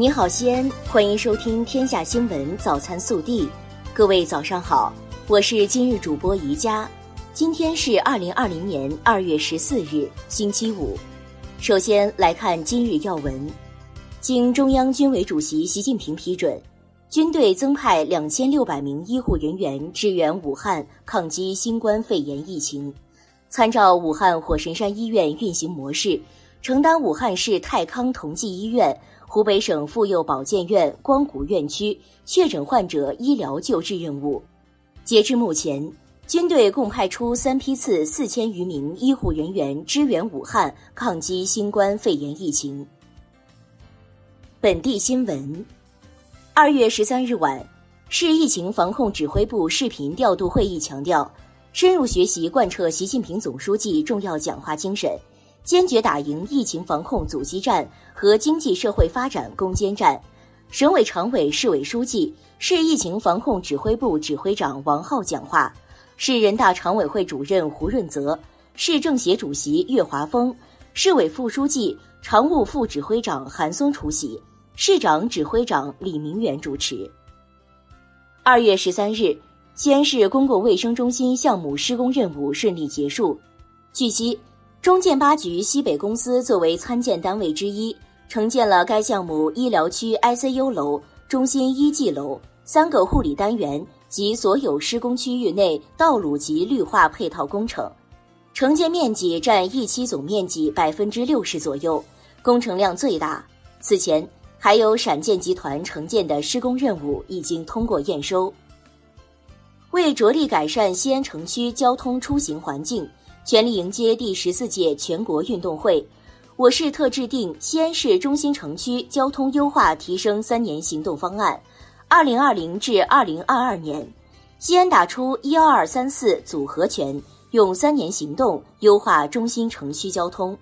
你好，西安，欢迎收听《天下新闻早餐速递》。各位早上好，我是今日主播宜佳。今天是二零二零年二月十四日，星期五。首先来看今日要闻。经中央军委主席习近平批准，军队增派两千六百名医护人员支援武汉抗击新冠肺炎疫情。参照武汉火神山医院运行模式，承担武汉市泰康同济医院。湖北省妇幼保健院光谷院区确诊患者医疗救治任务，截至目前，军队共派出三批次四千余名医护人员支援武汉抗击新冠肺炎疫情。本地新闻：二月十三日晚，市疫情防控指挥部视频调度会议强调，深入学习贯彻习近平总书记重要讲话精神。坚决打赢疫情防控阻击战和经济社会发展攻坚战。省委常委、市委书记、市疫情防控指挥部指挥长王浩讲话，市人大常委会主任胡润泽、市政协主席岳华峰、市委副书记、常务副指挥长韩松出席，市长指挥长李明远主持。二月十三日，西安市公共卫生中心项目施工任务顺利结束。据悉。中建八局西北公司作为参建单位之一，承建了该项目医疗区 ICU 楼、中心一技楼三个护理单元及所有施工区域内道路及绿化配套工程，承建面积占一期总面积百分之六十左右，工程量最大。此前，还有陕建集团承建的施工任务已经通过验收。为着力改善西安城区交通出行环境。全力迎接第十四届全国运动会，我市特制定西安市中心城区交通优化提升三年行动方案，二零二零至二零二二年，西安打出一二三四组合拳，用三年行动优化中心城区交通。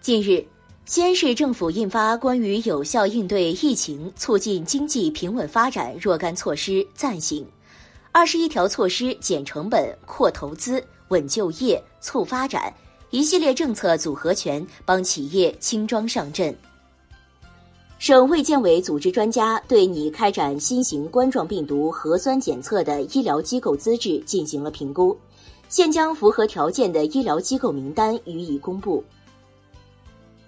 近日，西安市政府印发关于有效应对疫情、促进经济平稳发展若干措施暂行，二十一条措施减成本、扩投资。稳就业、促发展，一系列政策组合拳帮企业轻装上阵。省卫健委组织专家对拟开展新型冠状病毒核酸检测的医疗机构资质进行了评估，现将符合条件的医疗机构名单予以公布。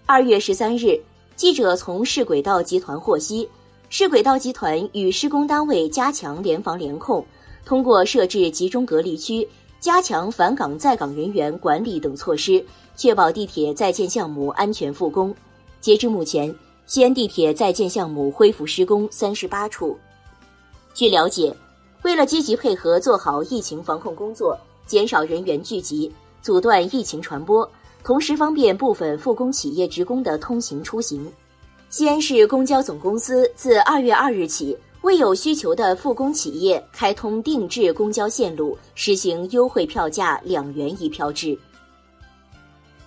二月十三日，记者从市轨道集团获悉，市轨道集团与施工单位加强联防联控，通过设置集中隔离区。加强返岗在岗人员管理等措施，确保地铁在建项目安全复工。截至目前，西安地铁在建项目恢复施工三十八处。据了解，为了积极配合做好疫情防控工作，减少人员聚集，阻断疫情传播，同时方便部分复工企业职工的通行出行，西安市公交总公司自二月二日起。为有需求的复工企业开通定制公交线路，实行优惠票价两元一票制。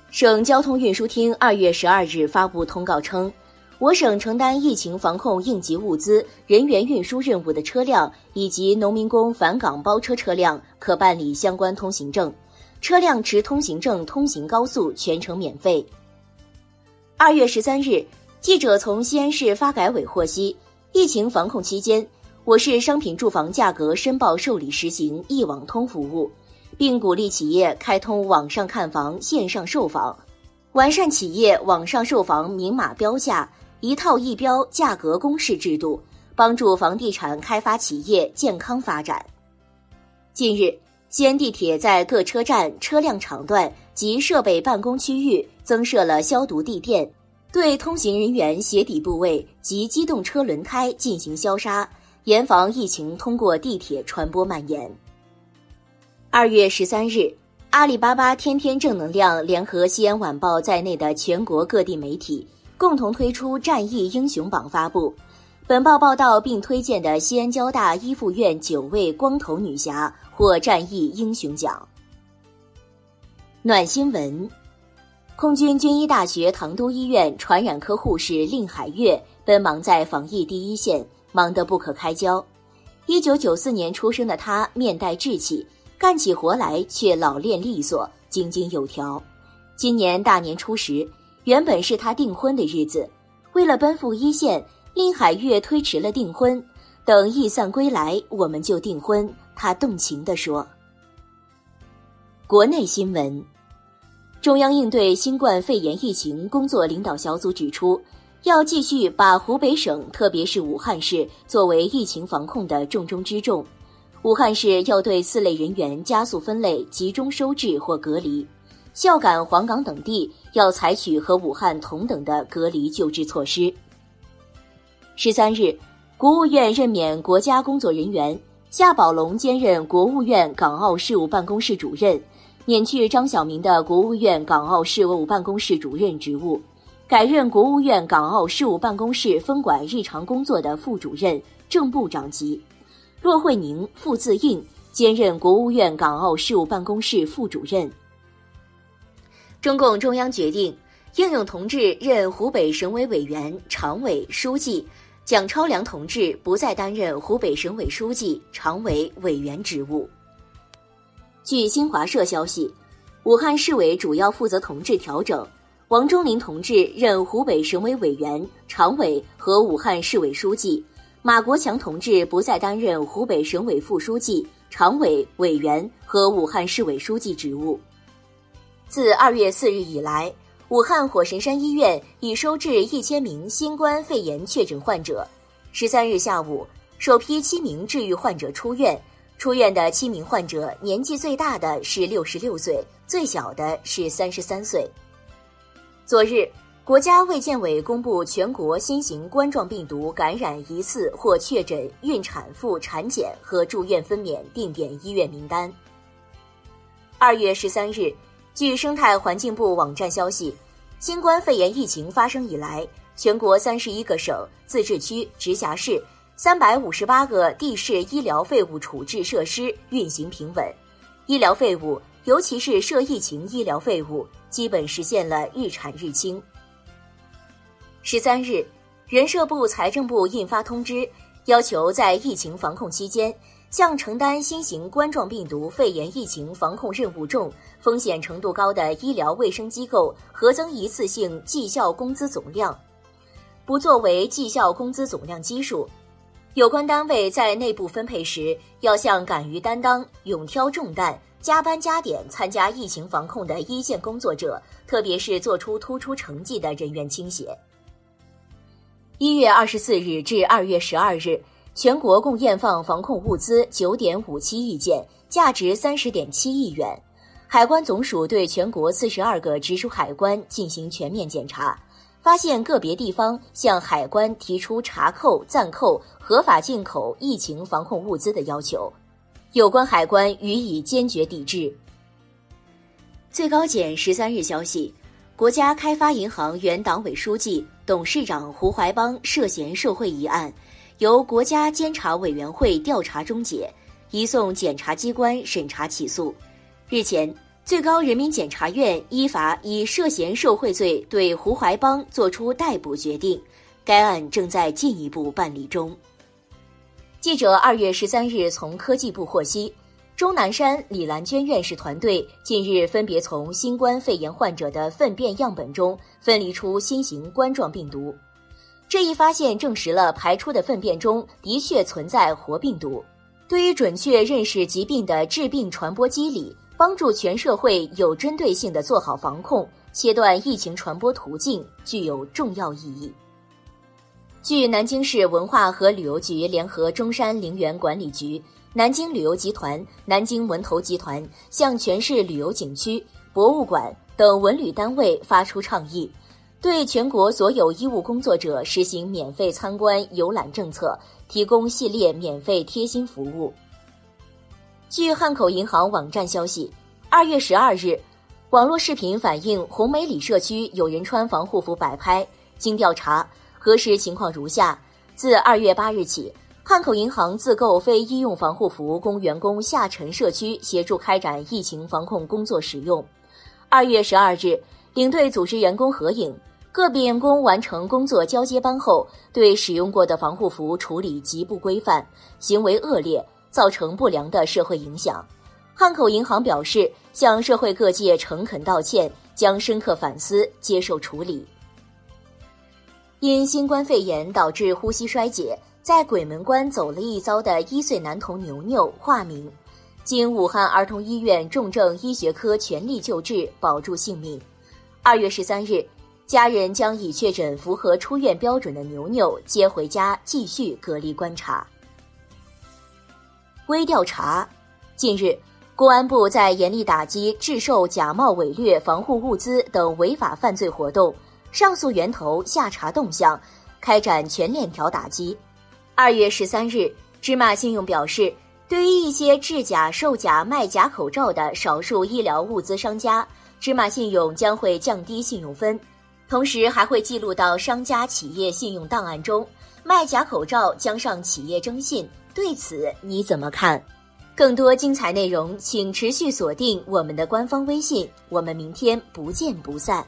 省交通运输厅二月十二日发布通告称，我省承担疫情防控应急物资、人员运输任务的车辆以及农民工返岗包车车辆可办理相关通行证，车辆持通行证通行高速全程免费。二月十三日，记者从西安市发改委获悉。疫情防控期间，我市商品住房价格申报受理实行一网通服务，并鼓励企业开通网上看房、线上售房，完善企业网上售房明码标价、一套一标价格公示制度，帮助房地产开发企业健康发展。近日，西安地铁在各车站、车辆场段及设备办公区域增设了消毒地垫。对通行人员鞋底部位及机动车轮胎进行消杀，严防疫情通过地铁传播蔓延。二月十三日，阿里巴巴天天正能量联合西安晚报在内的全国各地媒体共同推出战役英雄榜发布。本报报道并推荐的西安交大一附院九位光头女侠获战役英雄奖。暖新闻。空军军医大学唐都医院传染科护士令海月奔忙在防疫第一线，忙得不可开交。一九九四年出生的他，面带稚气，干起活来却老练利索、井井有条。今年大年初十，原本是他订婚的日子，为了奔赴一线，令海月推迟了订婚，等易散归来，我们就订婚。他动情地说。国内新闻：中央应对新冠肺炎疫情工作领导小组指出，要继续把湖北省，特别是武汉市作为疫情防控的重中之重。武汉市要对四类人员加速分类，集中收治或隔离。孝感、黄冈等地要采取和武汉同等的隔离救治措施。十三日，国务院任免国家工作人员夏宝龙兼任国务院港澳事务办公室主任，免去张晓明的国务院港澳事务办公室主任职务，改任国务院港澳事务办公室分管日常工作的副主任、正部长级。骆惠宁、傅自应兼任国务院港澳事务办公室副主任。中共中央决定，应勇同志任湖北省委委员、常委、书记。蒋超良同志不再担任湖北省委书记、常委、委员职务。据新华社消息，武汉市委主要负责同志调整，王忠林同志任湖北省委委员、常委和武汉市委书记，马国强同志不再担任湖北省委副书记、常委、委员和武汉市委书记职务。自二月四日以来。武汉火神山医院已收治一千名新冠肺炎确诊患者。十三日下午，首批七名治愈患者出院。出院的七名患者，年纪最大的是六十六岁，最小的是三十三岁。昨日，国家卫健委公布全国新型冠状病毒感染疑似或确诊孕产妇产检和住院分娩定点医院名单。二月十三日。据生态环境部网站消息，新冠肺炎疫情发生以来，全国三十一个省、自治区、直辖市、三百五十八个地市医疗废物处置设施运行平稳，医疗废物，尤其是涉疫情医疗废物，基本实现了日产日清。十三日，人社部、财政部印发通知，要求在疫情防控期间。向承担新型冠状病毒肺炎疫情防控任务重、风险程度高的医疗卫生机构核增一次性绩效工资总量，不作为绩效工资总量基数。有关单位在内部分配时，要向敢于担当、勇挑重担、加班加点参加疫情防控的一线工作者，特别是做出突出成绩的人员倾斜。一月二十四日至二月十二日。全国共验放防控物资九点五七亿件，价值三十点七亿元。海关总署对全国四十二个直属海关进行全面检查，发现个别地方向海关提出查扣、暂扣合法进口疫情防控物资的要求，有关海关予以坚决抵制。最高检十三日消息，国家开发银行原党委书记、董事长胡怀邦涉嫌受贿一案。由国家监察委员会调查终结，移送检察机关审查起诉。日前，最高人民检察院依法以涉嫌受贿罪对胡怀邦作出逮捕决定，该案正在进一步办理中。记者二月十三日从科技部获悉，钟南山、李兰娟院士团队近日分别从新冠肺炎患者的粪便样本中分离出新型冠状病毒。这一发现证实了排出的粪便中的确存在活病毒，对于准确认识疾病的致病传播机理，帮助全社会有针对性的做好防控，切断疫情传播途径，具有重要意义。据南京市文化和旅游局联合中山陵园管理局、南京旅游集团、南京文投集团向全市旅游景区、博物馆等文旅单位发出倡议。对全国所有医务工作者实行免费参观游览政策，提供系列免费贴心服务。据汉口银行网站消息，二月十二日，网络视频反映红梅里社区有人穿防护服摆拍。经调查核实情况如下：自二月八日起，汉口银行自购非医用防护服供员工下沉社区协助开展疫情防控工作使用。二月十二日，领队组织员工合影。个别员工完成工作交接班后，对使用过的防护服处理极不规范，行为恶劣，造成不良的社会影响。汉口银行表示，向社会各界诚恳道歉，将深刻反思，接受处理。因新冠肺炎导致呼吸衰竭，在鬼门关走了一遭的一岁男童牛牛化名，经武汉儿童医院重症医学科全力救治，保住性命。二月十三日，家人将已确诊、符合出院标准的牛牛接回家继续隔离观察。微调查，近日。公安部在严厉打击制售假冒伪劣防护物资等违法犯罪活动，上溯源头、下查动向，开展全链条打击。二月十三日，芝麻信用表示，对于一些制假售假卖假口罩的少数医疗物资商家，芝麻信用将会降低信用分，同时还会记录到商家企业信用档案中。卖假口罩将上企业征信，对此你怎么看？更多精彩内容，请持续锁定我们的官方微信。我们明天不见不散。